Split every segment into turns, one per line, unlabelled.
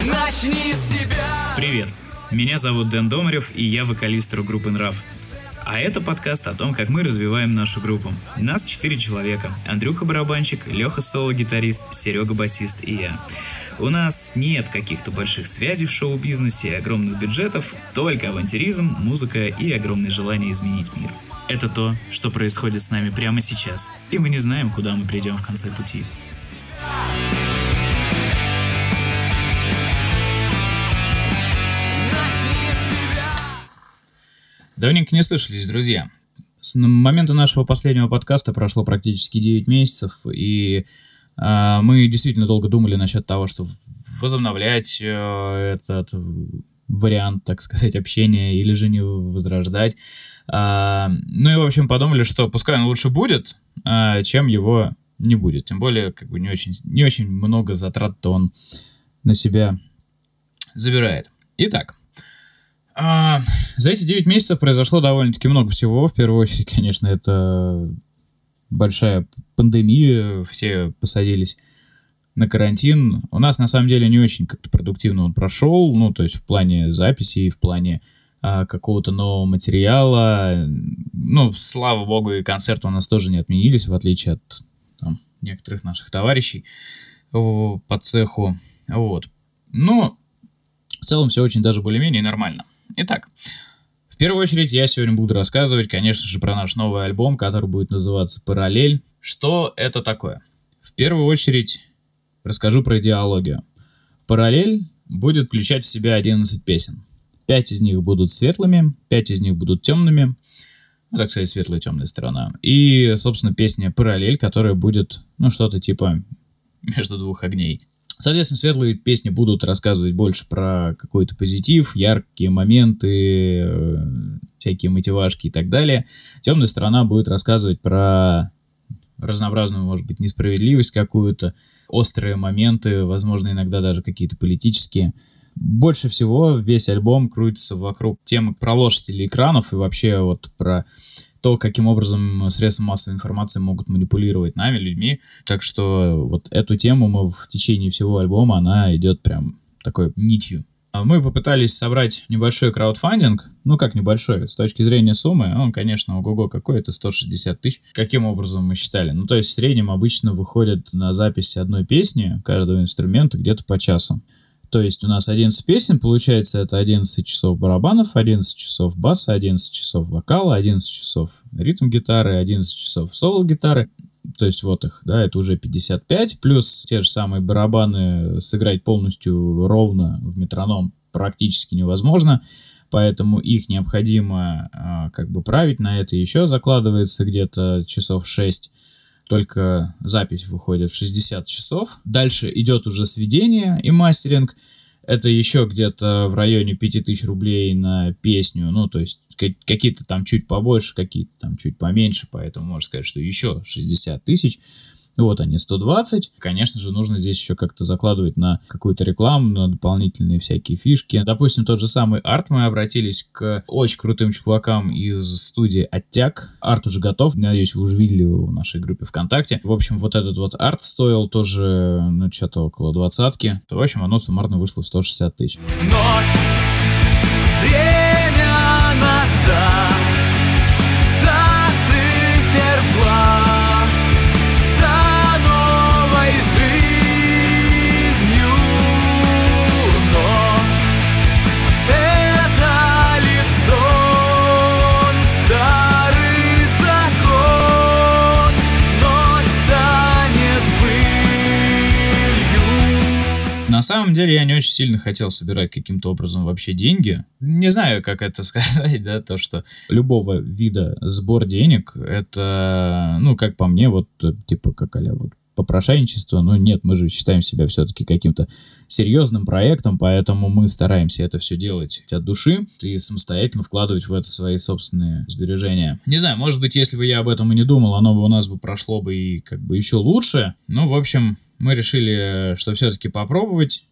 Начни с себя.
Привет, меня зовут Дэн Домарев, и я вокалист группы «Нрав». А это подкаст о том, как мы развиваем нашу группу. Нас четыре человека. Андрюха барабанщик, Леха соло-гитарист, Серега басист и я. У нас нет каких-то больших связей в шоу-бизнесе, огромных бюджетов, только авантюризм, музыка и огромное желание изменить мир. Это то, что происходит с нами прямо сейчас, и мы не знаем, куда мы придем в конце пути. Давненько не слышались, друзья. С момента нашего последнего подкаста прошло практически 9 месяцев, и э, мы действительно долго думали насчет того, что возобновлять э, этот вариант, так сказать, общения или же не возрождать. А, ну и, в общем, подумали, что пускай он лучше будет, а, чем его не будет. Тем более, как бы не очень, не очень много затрат-то он на себя забирает. Итак, а, за эти 9 месяцев произошло довольно-таки много всего. В первую очередь, конечно, это большая пандемия, все посадились на карантин. У нас, на самом деле, не очень как-то продуктивно он прошел, ну, то есть в плане записи, в плане а, какого-то нового материала. Ну, слава богу, и концерты у нас тоже не отменились, в отличие от там, некоторых наших товарищей по цеху. Вот. Но в целом все очень даже более-менее нормально. Итак, в первую очередь я сегодня буду рассказывать, конечно же, про наш новый альбом, который будет называться «Параллель». Что это такое? В первую очередь расскажу про идеологию. «Параллель» будет включать в себя 11 песен. Пять из них будут светлыми, пять из них будут темными. Ну, так сказать, светлая и темная сторона. И, собственно, песня «Параллель», которая будет, ну, что-то типа между двух огней. Соответственно, светлые песни будут рассказывать больше про какой-то позитив, яркие моменты, э, всякие мотивашки и так далее. Темная сторона будет рассказывать про разнообразную, может быть, несправедливость какую-то, острые моменты, возможно, иногда даже какие-то политические. Больше всего весь альбом крутится вокруг темы про ложь телеэкранов и вообще вот про то, каким образом средства массовой информации могут манипулировать нами, людьми. Так что вот эту тему мы в течение всего альбома, она идет прям такой нитью. А мы попытались собрать небольшой краудфандинг, ну как небольшой, с точки зрения суммы, он, конечно, ого-го какой, это 160 тысяч. Каким образом мы считали? Ну то есть в среднем обычно выходит на запись одной песни каждого инструмента где-то по часу. То есть у нас 11 песен, получается это 11 часов барабанов, 11 часов баса, 11 часов вокала, 11 часов ритм-гитары, 11 часов соло-гитары. То есть вот их, да, это уже 55, плюс те же самые барабаны сыграть полностью ровно в метроном практически невозможно, поэтому их необходимо а, как бы править, на это еще закладывается где-то часов 6 только запись выходит в 60 часов. Дальше идет уже сведение и мастеринг. Это еще где-то в районе 5000 рублей на песню. Ну, то есть какие-то там чуть побольше, какие-то там чуть поменьше. Поэтому можно сказать, что еще 60 тысяч. Вот они, 120. Конечно же, нужно здесь еще как-то закладывать на какую-то рекламу, на дополнительные всякие фишки. Допустим, тот же самый арт, мы обратились к очень крутым чувакам из студии Оттяг. Арт уже готов, надеюсь, вы уже видели его в нашей группе ВКонтакте. В общем, вот этот вот арт стоил тоже, ну, что-то около двадцатки. В общем, оно суммарно вышло в 160 тысяч. На самом деле я не очень сильно хотел собирать каким-то образом вообще деньги. Не знаю, как это сказать, да, то, что любого вида сбор денег, это, ну, как по мне, вот, типа, как а вот попрошайничество, но нет, мы же считаем себя все-таки каким-то серьезным проектом, поэтому мы стараемся это все делать от души и самостоятельно вкладывать в это свои собственные сбережения. Не знаю, может быть, если бы я об этом и не думал, оно бы у нас бы прошло бы и как бы еще лучше. Ну, в общем, мы решили, что все-таки попробовать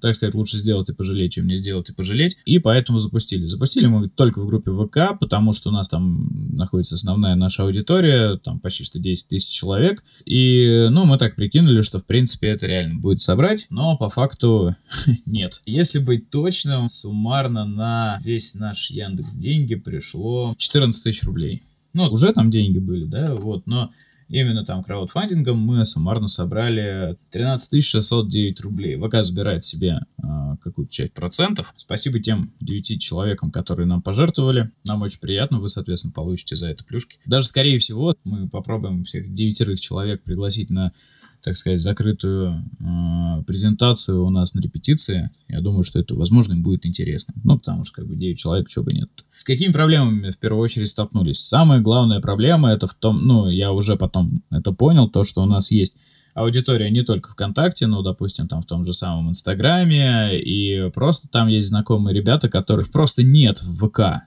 так сказать, лучше сделать и пожалеть, чем не сделать и пожалеть. И поэтому запустили. Запустили мы только в группе ВК, потому что у нас там находится основная наша аудитория, там почти что 10 тысяч человек. И, ну, мы так прикинули, что, в принципе, это реально будет собрать, но по факту нет. Если быть точным, суммарно на весь наш Яндекс деньги пришло 14 тысяч рублей. Ну, уже там деньги были, да, вот, но Именно там краудфандингом мы суммарно собрали 13 609 рублей. ВК забирает себе э, какую-то часть процентов. Спасибо тем 9 человекам, которые нам пожертвовали. Нам очень приятно, вы, соответственно, получите за это плюшки. Даже, скорее всего, мы попробуем всех девятерых человек пригласить на так сказать, закрытую э, презентацию у нас на репетиции. Я думаю, что это, возможно, им будет интересно. Ну, потому что, как бы, 9 человек, чего бы нет. Какими проблемами в первую очередь столкнулись? Самая главная проблема это в том, ну, я уже потом это понял, то, что у нас есть аудитория не только ВКонтакте, но, допустим, там в том же самом Инстаграме, и просто там есть знакомые ребята, которых просто нет в ВК.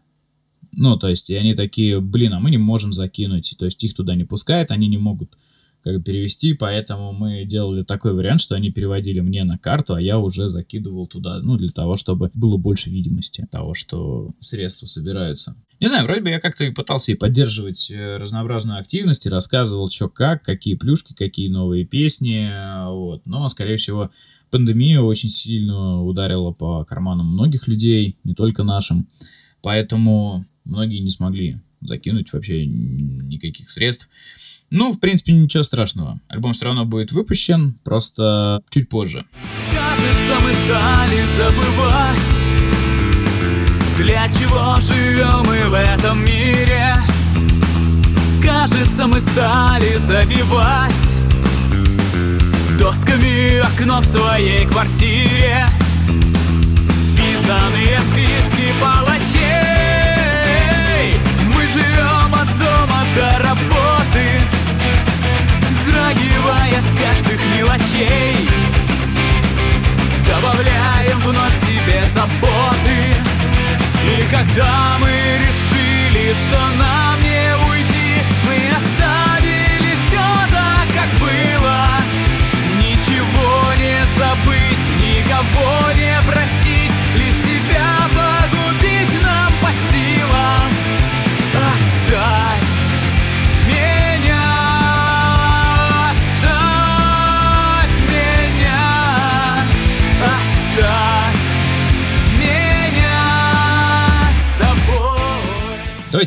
Ну, то есть, и они такие, блин, а мы не можем закинуть, то есть их туда не пускают, они не могут как перевести, поэтому мы делали такой вариант, что они переводили мне на карту, а я уже закидывал туда, ну, для того, чтобы было больше видимости того, что средства собираются. Не знаю, вроде бы я как-то и пытался и поддерживать э, разнообразную активность, и рассказывал, что как, какие плюшки, какие новые песни, вот, но, скорее всего, пандемия очень сильно ударила по карманам многих людей, не только нашим, поэтому многие не смогли закинуть вообще никаких средств. Ну, в принципе, ничего страшного. Альбом все равно будет выпущен, просто чуть позже.
Кажется, мы стали забывать, для чего живем мы в этом мире. Кажется, мы стали забивать досками окно в своей квартире. Писанные списки палачей.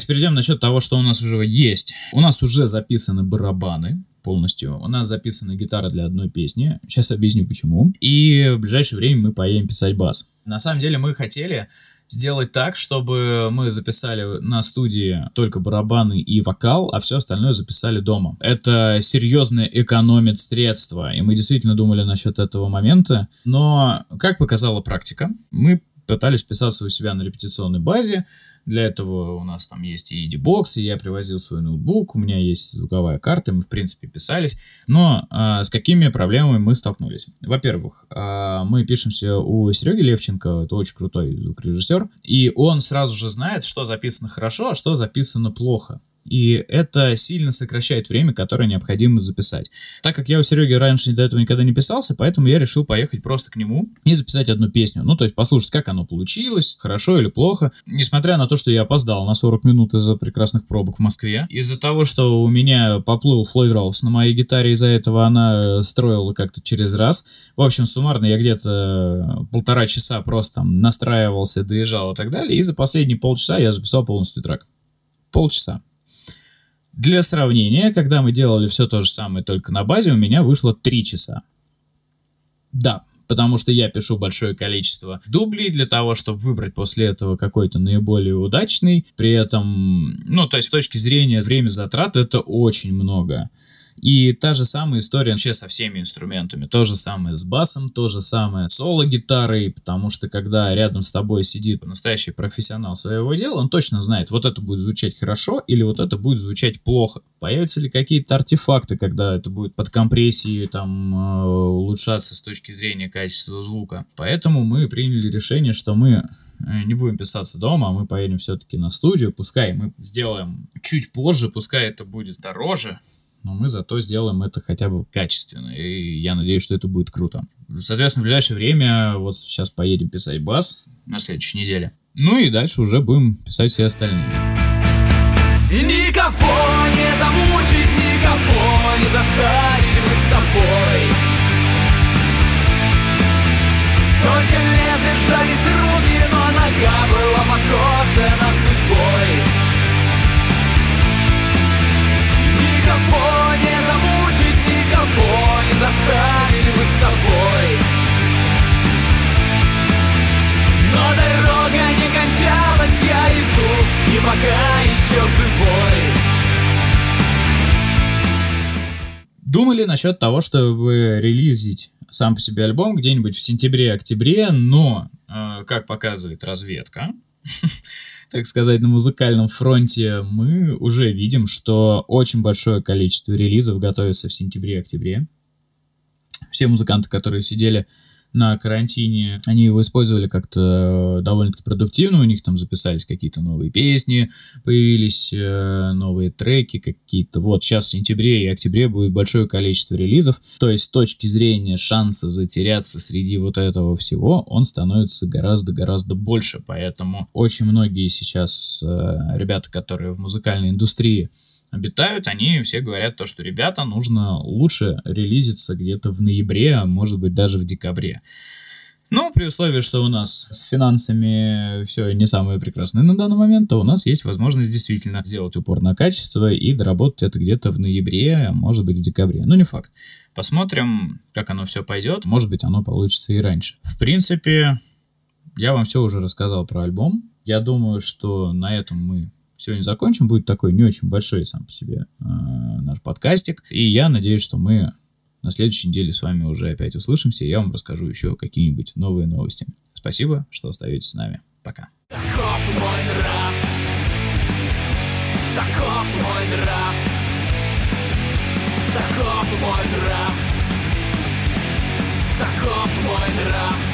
Давайте перейдем насчет того, что у нас уже есть. У нас уже записаны барабаны полностью. У нас записана гитара для одной песни. Сейчас объясню почему. И в ближайшее время мы поедем писать бас. На самом деле мы хотели сделать так, чтобы мы записали на студии только барабаны и вокал, а все остальное записали дома. Это серьезно экономит средства, и мы действительно думали насчет этого момента. Но, как показала практика, мы пытались писаться у себя на репетиционной базе, для этого у нас там есть и ED-бокс, и я привозил свой ноутбук, у меня есть звуковая карта, мы, в принципе, писались. Но а, с какими проблемами мы столкнулись? Во-первых, а, мы пишемся у Сереги Левченко, это очень крутой звукорежиссер, и он сразу же знает, что записано хорошо, а что записано плохо. И это сильно сокращает время, которое необходимо записать. Так как я у Сереги раньше до этого никогда не писался, поэтому я решил поехать просто к нему и записать одну песню. Ну, то есть послушать, как оно получилось, хорошо или плохо. Несмотря на то, что я опоздал на 40 минут из-за прекрасных пробок в Москве. Из-за того, что у меня поплыл Флойд Роуз на моей гитаре, из-за этого она строила как-то через раз. В общем, суммарно я где-то полтора часа просто настраивался, доезжал и так далее. И за последние полчаса я записал полностью трек. Полчаса. Для сравнения, когда мы делали все то же самое только на базе, у меня вышло 3 часа. Да, потому что я пишу большое количество дублей для того, чтобы выбрать после этого какой-то наиболее удачный. При этом, ну, то есть с точки зрения время затрат это очень много. И та же самая история вообще со всеми инструментами. То же самое с басом, то же самое с соло-гитарой, потому что когда рядом с тобой сидит настоящий профессионал своего дела, он точно знает, вот это будет звучать хорошо или вот это будет звучать плохо. Появятся ли какие-то артефакты, когда это будет под компрессией там э, улучшаться с точки зрения качества звука. Поэтому мы приняли решение, что мы э, не будем писаться дома, а мы поедем все-таки на студию. Пускай мы сделаем чуть позже, пускай это будет дороже, но мы зато сделаем это хотя бы качественно, и я надеюсь, что это будет круто. Соответственно, в ближайшее время, вот сейчас поедем писать бас на следующей неделе, ну и дальше уже будем писать все остальные.
И никого не замучить, никого
Думали насчет того, чтобы релизить сам по себе альбом где-нибудь в сентябре-октябре, но, э, как показывает разведка, так сказать, на музыкальном фронте, мы уже видим, что очень большое количество релизов готовится в сентябре-октябре. Все музыканты, которые сидели на карантине, они его использовали как-то довольно-таки продуктивно, у них там записались какие-то новые песни, появились э, новые треки какие-то. Вот сейчас в сентябре и октябре будет большое количество релизов, то есть с точки зрения шанса затеряться среди вот этого всего, он становится гораздо-гораздо больше, поэтому очень многие сейчас э, ребята, которые в музыкальной индустрии обитают, они все говорят то, что ребята, нужно лучше релизиться где-то в ноябре, а может быть даже в декабре. Ну, при условии, что у нас с финансами все не самое прекрасное на данный момент, то у нас есть возможность действительно сделать упор на качество и доработать это где-то в ноябре, а может быть в декабре. Ну, не факт. Посмотрим, как оно все пойдет. Может быть, оно получится и раньше. В принципе, я вам все уже рассказал про альбом. Я думаю, что на этом мы сегодня закончим. Будет такой не очень большой сам по себе э, наш подкастик. И я надеюсь, что мы на следующей неделе с вами уже опять услышимся, и я вам расскажу еще какие-нибудь новые новости. Спасибо, что остаетесь с нами. Пока.
Таков мой нрав Таков мой нрав Таков мой нрав Таков мой нрав